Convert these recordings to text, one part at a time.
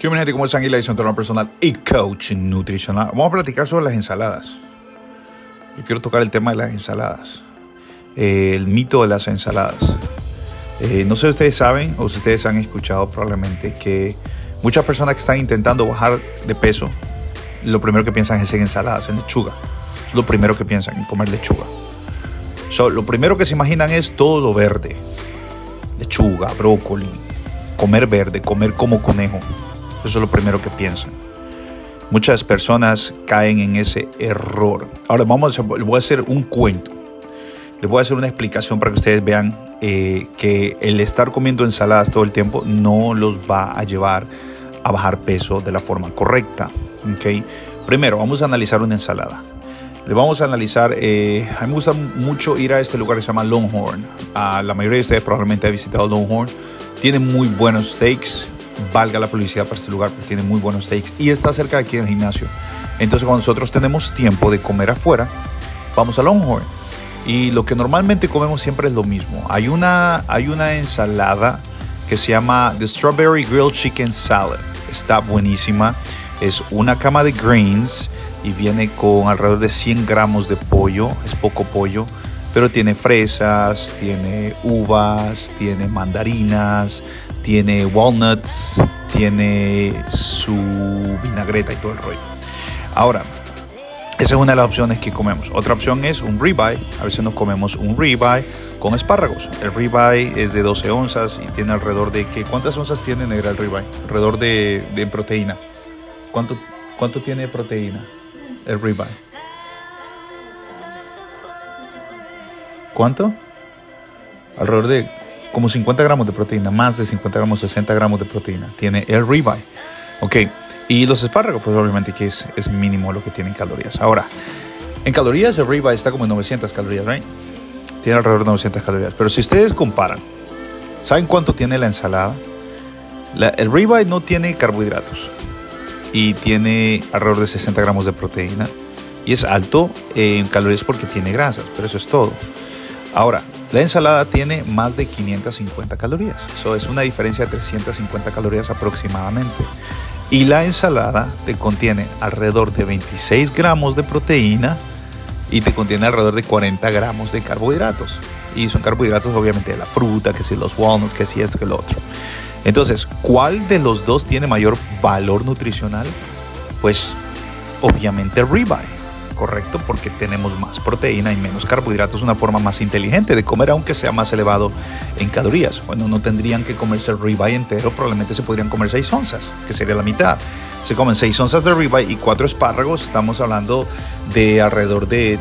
¿Qué onda, gente? ¿Cómo están? Aquí la entrenador personal y coach nutricional. Vamos a platicar sobre las ensaladas. Yo quiero tocar el tema de las ensaladas. Eh, el mito de las ensaladas. Eh, no sé si ustedes saben o si ustedes han escuchado probablemente que muchas personas que están intentando bajar de peso, lo primero que piensan es en ensaladas, en lechuga. Es lo primero que piensan, en comer lechuga. So, lo primero que se imaginan es todo lo verde. Lechuga, brócoli, comer verde, comer como conejo. Eso es lo primero que piensan. Muchas personas caen en ese error. Ahora vamos a, les voy a hacer un cuento. Les voy a hacer una explicación para que ustedes vean eh, que el estar comiendo ensaladas todo el tiempo no los va a llevar a bajar peso de la forma correcta. ¿okay? Primero, vamos a analizar una ensalada. Le vamos a analizar, eh, a mí me gusta mucho ir a este lugar que se llama Longhorn. A la mayoría de ustedes probablemente ha visitado Longhorn. Tiene muy buenos steaks. Valga la publicidad para este lugar, porque tiene muy buenos steaks. Y está cerca de aquí del gimnasio. Entonces, cuando nosotros tenemos tiempo de comer afuera, vamos a Longhorn. Y lo que normalmente comemos siempre es lo mismo. Hay una, hay una ensalada que se llama The Strawberry Grilled Chicken Salad. Está buenísima. Es una cama de greens y viene con alrededor de 100 gramos de pollo. Es poco pollo, pero tiene fresas, tiene uvas, tiene mandarinas, tiene walnuts, tiene su vinagreta y todo el rollo. Ahora, esa es una de las opciones que comemos. Otra opción es un ribeye. A veces nos comemos un ribeye con espárragos. El ribeye es de 12 onzas y tiene alrededor de ¿qué? ¿Cuántas onzas tiene negra el ribeye? Alrededor de, proteína. ¿Cuánto, ¿Cuánto tiene proteína el ribeye? ¿Cuánto? Alrededor de como 50 gramos de proteína, más de 50 gramos, 60 gramos de proteína. Tiene el ribeye. Ok. Y los espárragos, pues obviamente que es, mínimo lo que tienen calorías. Ahora, en calorías el ribeye está como en 900 calorías, ¿right? Tiene alrededor de 900 calorías. Pero si ustedes comparan, ¿saben cuánto tiene la ensalada? La, el ribeye no tiene carbohidratos y tiene alrededor de 60 gramos de proteína y es alto en calorías porque tiene grasas, pero eso es todo. Ahora, la ensalada tiene más de 550 calorías, eso es una diferencia de 350 calorías aproximadamente. Y la ensalada te contiene alrededor de 26 gramos de proteína y te contiene alrededor de 40 gramos de carbohidratos. Y son carbohidratos obviamente de la fruta, que si los walnuts, que si esto, que lo otro. Entonces, ¿cuál de los dos tiene mayor valor nutricional? Pues obviamente el ribeye, ¿correcto? Porque tenemos más proteína y menos carbohidratos, una forma más inteligente de comer, aunque sea más elevado en calorías. Bueno, no tendrían que comerse el ribeye entero, probablemente se podrían comer 6 onzas, que sería la mitad. Se comen 6 onzas de ribeye y 4 espárragos, estamos hablando de alrededor de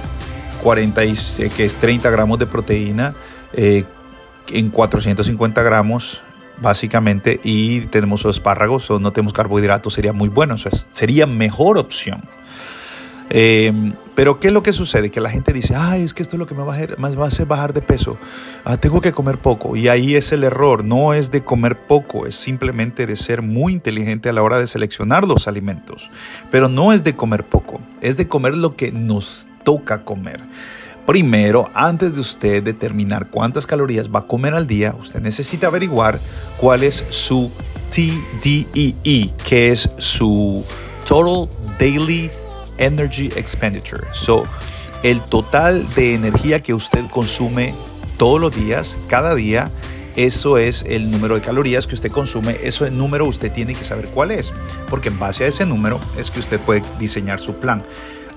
40, que es 30 gramos de proteína eh, en 450 gramos básicamente, y tenemos los espárragos, o no tenemos carbohidratos, sería muy bueno, sería mejor opción. Eh, pero ¿qué es lo que sucede? Que la gente dice, ay, es que esto es lo que me va a, hacer, me va a hacer bajar de peso. Ah, tengo que comer poco. Y ahí es el error. No es de comer poco, es simplemente de ser muy inteligente a la hora de seleccionar los alimentos. Pero no es de comer poco, es de comer lo que nos toca comer. Primero, antes de usted determinar cuántas calorías va a comer al día, usted necesita averiguar cuál es su TDEE, que es su Total Daily Energy Expenditure. So, el total de energía que usted consume todos los días, cada día, eso es el número de calorías que usted consume. Eso el número usted tiene que saber cuál es, porque en base a ese número es que usted puede diseñar su plan.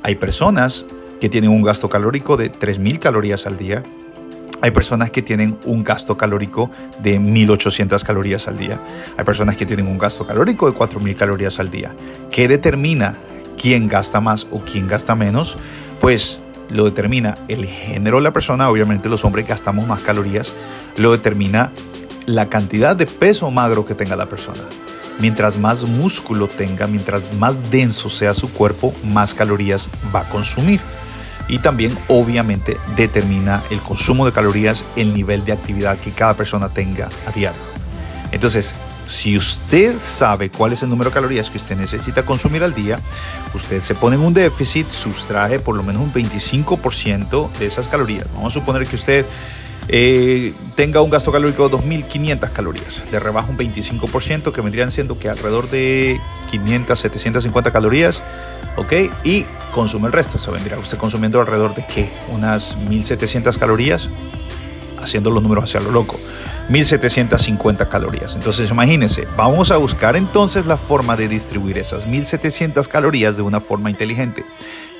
Hay personas que tienen un gasto calórico de 3.000 calorías al día. Hay personas que tienen un gasto calórico de 1.800 calorías al día. Hay personas que tienen un gasto calórico de 4.000 calorías al día. ¿Qué determina quién gasta más o quién gasta menos? Pues lo determina el género de la persona. Obviamente los hombres gastamos más calorías. Lo determina la cantidad de peso magro que tenga la persona. mientras más músculo tenga, mientras más denso sea su cuerpo, más calorías va a consumir. Y también obviamente determina el consumo de calorías, el nivel de actividad que cada persona tenga a diario. Entonces, si usted sabe cuál es el número de calorías que usted necesita consumir al día, usted se pone en un déficit, sustrae por lo menos un 25% de esas calorías. Vamos a suponer que usted eh, tenga un gasto calórico de 2.500 calorías. Le rebaja un 25% que vendrían siendo que alrededor de 500, 750 calorías. ¿Ok? Y consume el resto. Se vendría usted consumiendo alrededor de qué? Unas 1.700 calorías. Haciendo los números hacia lo loco. 1750 calorías. Entonces imagínense, vamos a buscar entonces la forma de distribuir esas 1700 calorías de una forma inteligente.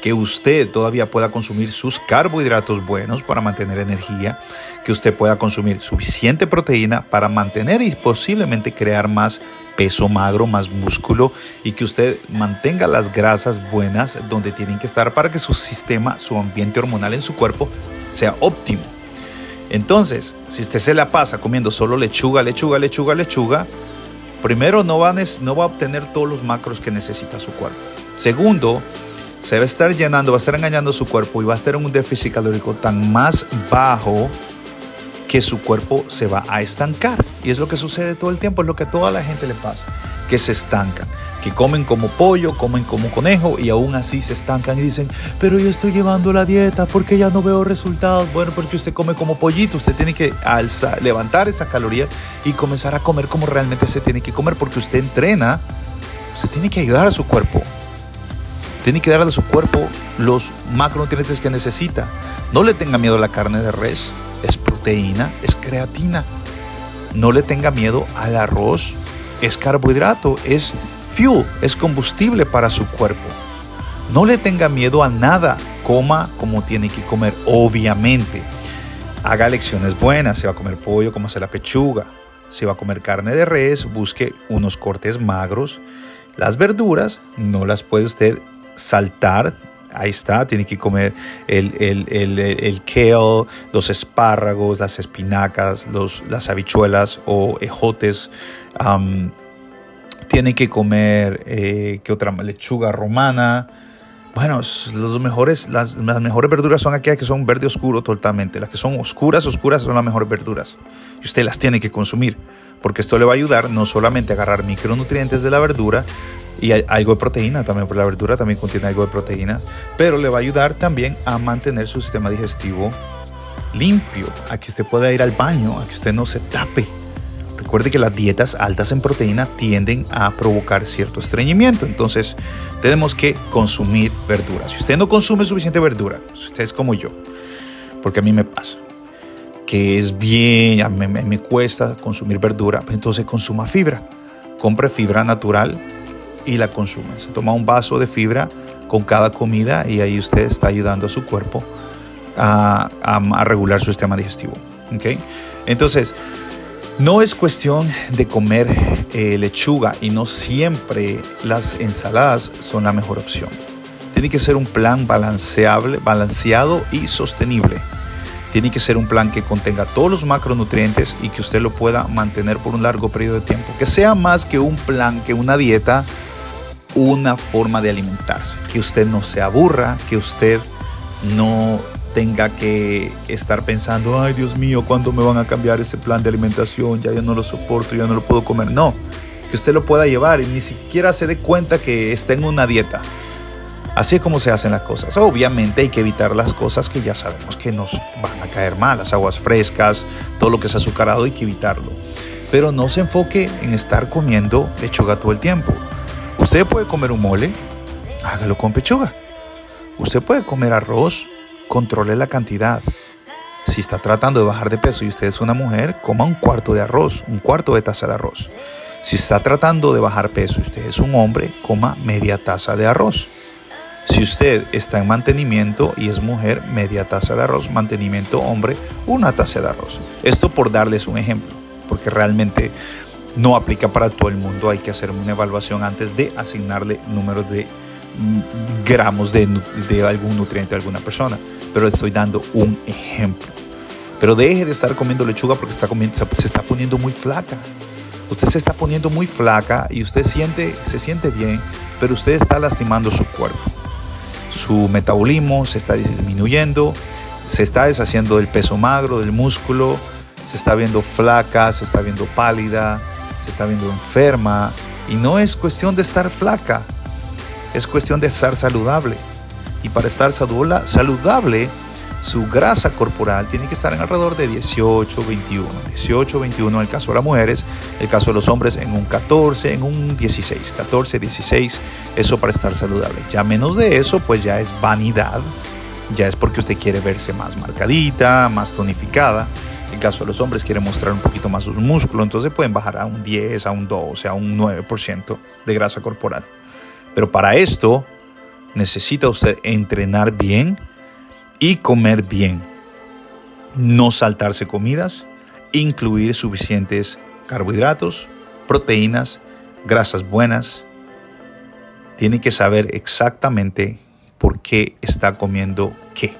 Que usted todavía pueda consumir sus carbohidratos buenos para mantener energía, que usted pueda consumir suficiente proteína para mantener y posiblemente crear más peso magro, más músculo y que usted mantenga las grasas buenas donde tienen que estar para que su sistema, su ambiente hormonal en su cuerpo sea óptimo. Entonces, si usted se la pasa comiendo solo lechuga, lechuga, lechuga, lechuga, primero no va, a, obtener todos los macros que necesita su cuerpo. Segundo, se va a estar llenando, va a estar engañando su cuerpo y va a estar en un déficit calórico tan más bajo que su cuerpo se va a estancar. Y es lo que sucede todo el tiempo, es lo que a toda la gente le pasa, que se estancan que comen como pollo, comen como conejo y aún así se estancan y dicen, pero yo estoy llevando la dieta porque ya no veo resultados. Bueno, porque usted come como pollito, usted tiene que alzar, levantar esa caloría y comenzar a comer como realmente se tiene que comer porque usted entrena, usted tiene que ayudar a su cuerpo. Tiene que darle a su cuerpo los macronutrientes que necesita. No le tenga miedo a la carne de res, es proteína, es creatina. No le tenga miedo al arroz, es carbohidrato, es fuel, es combustible para su cuerpo. No le tenga miedo a nada, coma como tiene que comer, obviamente. Haga lecciones buenas, se va a comer pollo, como hace la pechuga, se va a comer carne de res, busque unos cortes magros. Las verduras no las puede usted saltar, ahí está, tiene que comer el, el, kale, los espárragos, las espinacas, los, las habichuelas o ejotes tiene que comer, eh, ¿qué otra? Lechuga romana. Bueno, los mejores, las, mejores verduras son aquellas que son verde oscuro totalmente. Las que son oscuras, oscuras son las mejores verduras. Y usted las tiene que consumir, porque esto le va a ayudar no solamente a agarrar micronutrientes de la verdura y algo de proteína también, porque la verdura también contiene algo de proteína, pero le va a ayudar también a mantener su sistema digestivo limpio, a que usted pueda ir al baño, a que usted no se tape Recuerde que las dietas altas en proteína tienden a provocar cierto estreñimiento, entonces tenemos que consumir verdura. Si usted no consume suficiente verdura, si usted es como yo, porque a mí me pasa, que es bien, a mí me, cuesta consumir verdura, pues entonces consuma fibra. Compre fibra natural y la consume. Se toma un vaso de fibra con cada comida y ahí usted está ayudando a su cuerpo a, regular su sistema digestivo. Entonces, no es cuestión de comer eh, lechuga y no siempre las ensaladas son la mejor opción. Tiene que ser un plan balanceable, balanceado y sostenible. Tiene que ser un plan que contenga todos los macronutrientes y que usted lo pueda mantener por un largo periodo de tiempo. Que sea más que un plan, que una dieta, una forma de alimentarse. Que usted no se aburra, que usted no tenga que estar pensando, ay Dios mío, ¿cuándo me van a cambiar este plan de alimentación? Ya yo no lo soporto, ya no lo puedo comer. No, que usted lo pueda llevar y ni siquiera se dé cuenta que está en una dieta. Así es como se hacen las cosas. Obviamente hay que evitar las cosas que ya sabemos que nos van a caer mal, las aguas frescas, todo lo que es azucarado, hay que evitarlo. Pero no se enfoque en estar comiendo lechuga todo el tiempo. Usted puede comer un mole, hágalo con pechuga. Usted puede comer arroz, controle la cantidad. Si está tratando de bajar de peso y usted es una mujer, coma un cuarto de arroz, un cuarto de taza de arroz. Si está tratando de bajar peso y usted es un hombre, coma media taza de arroz. Si usted está en mantenimiento y es mujer, media taza de arroz. Mantenimiento hombre, una taza de arroz. Esto por darles un ejemplo, porque realmente no aplica para todo el mundo. Hay que hacer una evaluación antes de asignarle números de gramos de, algún nutriente a alguna persona pero le estoy dando un ejemplo. Pero deje de estar comiendo lechuga porque está comiendo, se está poniendo muy flaca. usted se está poniendo muy flaca y usted siente, se siente bien, pero usted está lastimando su cuerpo. Su metabolismo se está disminuyendo, se está deshaciendo del peso magro, del músculo, se está viendo flaca, se está viendo pálida, se está viendo enferma. Y no es cuestión de estar flaca, es cuestión de estar saludable. Y para estar saludable, su grasa corporal tiene que estar en alrededor de 18, 21. 18, 21 en el caso de las mujeres, el caso de los hombres en un 14, en un 16. 14, 16, eso para estar saludable. Ya menos de eso, pues ya es vanidad. Ya es porque usted quiere verse más marcadita, más tonificada. En el caso de los hombres quiere mostrar un poquito más sus músculos, entonces pueden bajar a un 10, a un 12, a un 9% de grasa corporal. Pero para esto necesita usted entrenar bien y comer bien. No saltarse comidas, incluir suficientes carbohidratos, proteínas, grasas buenas. Tiene que saber exactamente por qué está comiendo qué.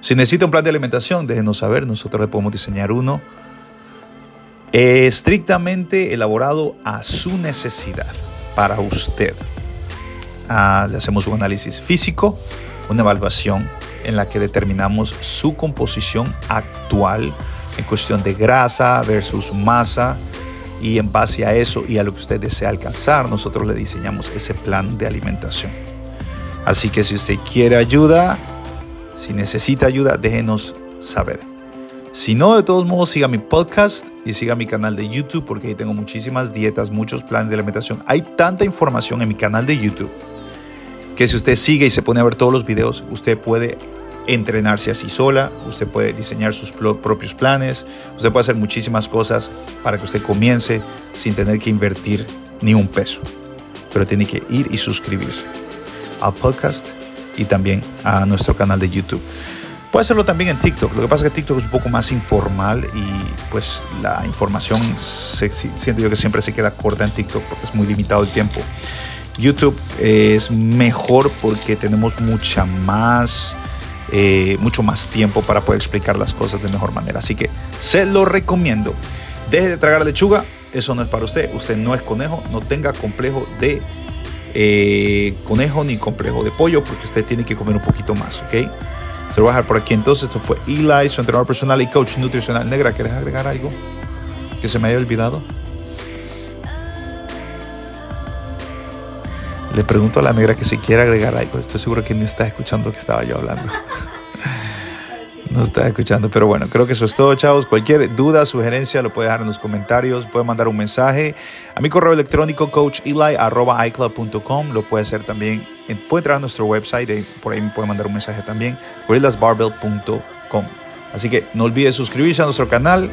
Si necesita un plan de alimentación, déjenos saber, nosotros le podemos diseñar uno estrictamente elaborado a su necesidad, para usted. Ah, le hacemos un análisis físico, una evaluación en la que determinamos su composición actual en cuestión de grasa versus masa y en base a eso y a lo que usted desea alcanzar, nosotros le diseñamos ese plan de alimentación. Así que si usted quiere ayuda, si necesita ayuda, déjenos saber. Si no, de todos modos, siga mi podcast y siga mi canal de YouTube porque ahí tengo muchísimas dietas, muchos planes de alimentación. Hay tanta información en mi canal de YouTube que si usted sigue y se pone a ver todos los videos, usted puede entrenarse así sola, usted puede diseñar sus propios planes, usted puede hacer muchísimas cosas para que usted comience sin tener que invertir ni un peso. Pero tiene que ir y suscribirse al podcast y también a nuestro canal de YouTube. Puede hacerlo también en TikTok. Lo que pasa es que TikTok es un poco más informal y pues la información siento yo que siempre se queda corta en TikTok porque es muy limitado el tiempo. YouTube es mejor porque tenemos mucha más, eh, mucho más tiempo para poder explicar las cosas de mejor manera. Así que se lo recomiendo. Deje de tragar lechuga, eso no es para usted. Usted no es conejo, no tenga complejo de eh, conejo ni complejo de pollo porque usted tiene que comer un poquito más, ¿ok? Se lo voy por aquí. Entonces, esto fue Eli, su entrenador personal y coach nutricional. Negra, ¿quieres agregar algo que se me haya olvidado? Le pregunto a la negra que si quiere agregar algo. Estoy seguro que ni está escuchando lo que estaba yo hablando. no está escuchando, pero bueno, creo que eso es todo, chavos. Cualquier duda, sugerencia, lo puede dejar en los comentarios. Puede mandar un mensaje a mi correo electrónico coacheli.icloud.com. Lo puede hacer también. Puede entrar a nuestro website, y por ahí me puede mandar un mensaje también. gorillasbarbell.com. Así que no olvide suscribirse a nuestro canal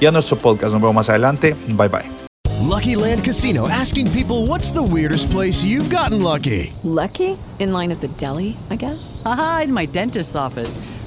y a nuestro podcast. Nos vemos más adelante. Bye bye. Lucky Land Casino asking people what's the weirdest place you've gotten lucky? Lucky? In line at the deli, I guess? Aha, in my dentist's office.